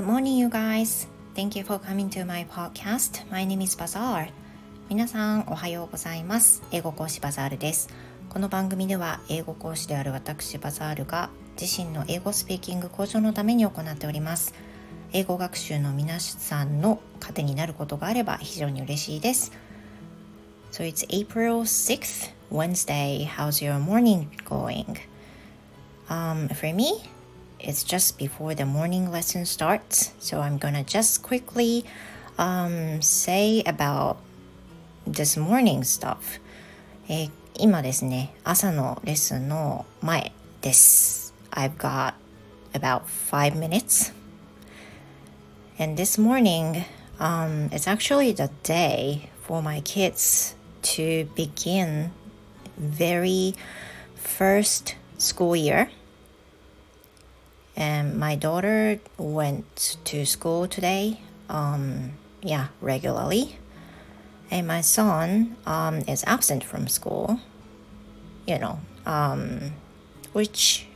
Good morning, you guys. Thank you for coming to my podcast. My name is Bazaar. 皆さん、おはようございます。英語講師バザールです。この番組では、英語講師である私バザールが自身の英語スピーキング向上のために行っております。英語学習の皆さんの糧になることがあれば非常に嬉しいです。So it's April 6th, Wednesday. How's your morning going? Um, for me, it's just before the morning lesson starts, so I'm gonna just quickly um, say about this morning stuff. えー、今ですね、朝のレッスンの前です。I've got about five minutes. And this morning, um, it's actually the day for my kids to begin very first school year and my daughter went to school today um yeah regularly. And my son um is absent from school you know um which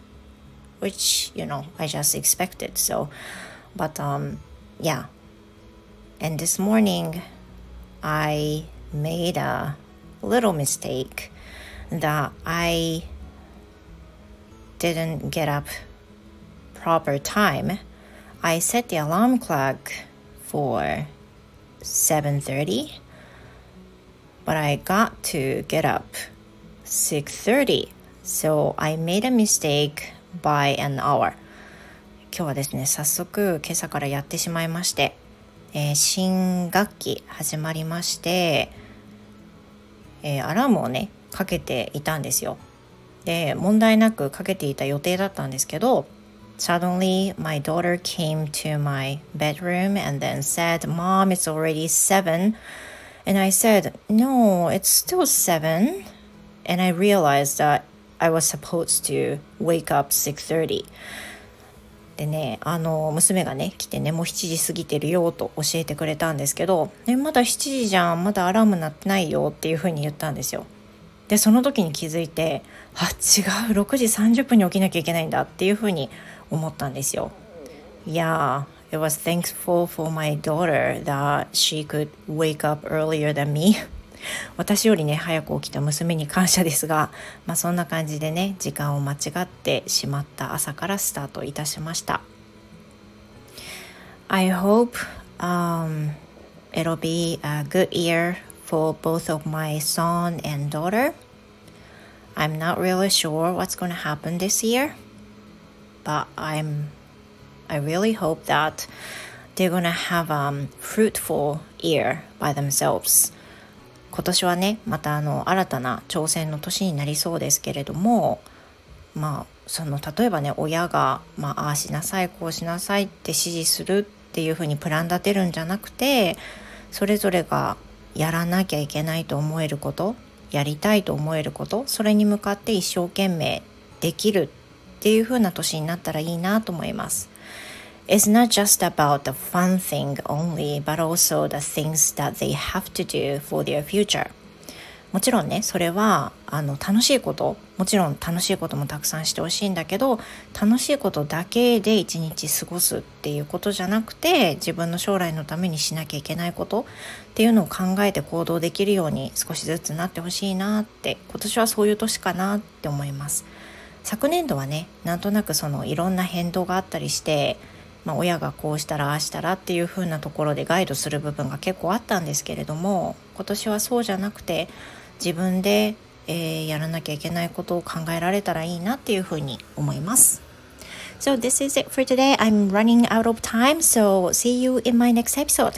which you know i just expected so but um yeah. And this morning i made a little mistake that i didn't get up proper time, I set the alarm clock for 7:30, but I got to get up 6:30. So I made a mistake by an hour. 今日はですね、早速今朝からやってしまいまして、えー、新学期始まりまして、えー、アラームをね、かけていたんですよ。で、問題なくかけていた予定だったんですけど、Suddenly, my daughter came to my bedroom and then said, Mom, it's already seven. And I said, No, it's still seven. And I realized that I was supposed to wake up 6:30. でね、あの、娘がね、来てね、もう7時過ぎてるよと教えてくれたんですけど、ね、まだ7時じゃん、まだアラーム鳴ってないよっていうふうに言ったんですよ。で、その時に気づいて、あ、違う、6時30分に起きなきゃいけないんだっていうふうに思ったんですよ。Yeah, it was thankful for my daughter that she could wake up earlier than me. 私よりね早く起きた娘に感謝ですが、まあ、そんな感じでね時間を間違ってしまった朝からスタートいたしました I hope、um, it'll be a good year for both of my son and daughter I'm not really sure what's going to happen this year but I'm I really hope that they're gonna have a fruitful year by themselves. 今年はねまたあの新たな挑戦の年になりそうですけれどもまあその例えばね親が、まあ、ああしなさいこうしなさいって指示するっていうふうにプラン立てるんじゃなくてそれぞれがやらなきゃいけないと思えることやりたいと思えることそれに向かって一生懸命できるっていう風な年になったらいいなと思います。It's not just about the fun thing only, but also the things that they have to do for their future. もちろんね、それはあの楽しいこと、もちろん楽しいこともたくさんしてほしいんだけど、楽しいことだけで一日過ごすっていうことじゃなくて、自分の将来のためにしなきゃいけないことっていうのを考えて行動できるように少しずつなってほしいなって、今年はそういう年かなって思います。昨年度はねなんとなくそのいろんな変動があったりして、まあ、親がこうしたらああしたらっていう風なところでガイドする部分が結構あったんですけれども今年はそうじゃなくて自分で、えー、やらなきゃいけないことを考えられたらいいなっていう風に思います。So this is it for today. I'm running out of time, so see you in my next episode.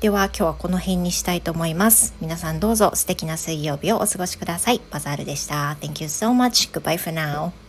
では今日はこの辺にしたいと思います。皆さんどうぞ素敵な水曜日をお過ごしください。バザールでした。Thank you so much. Goodbye for now.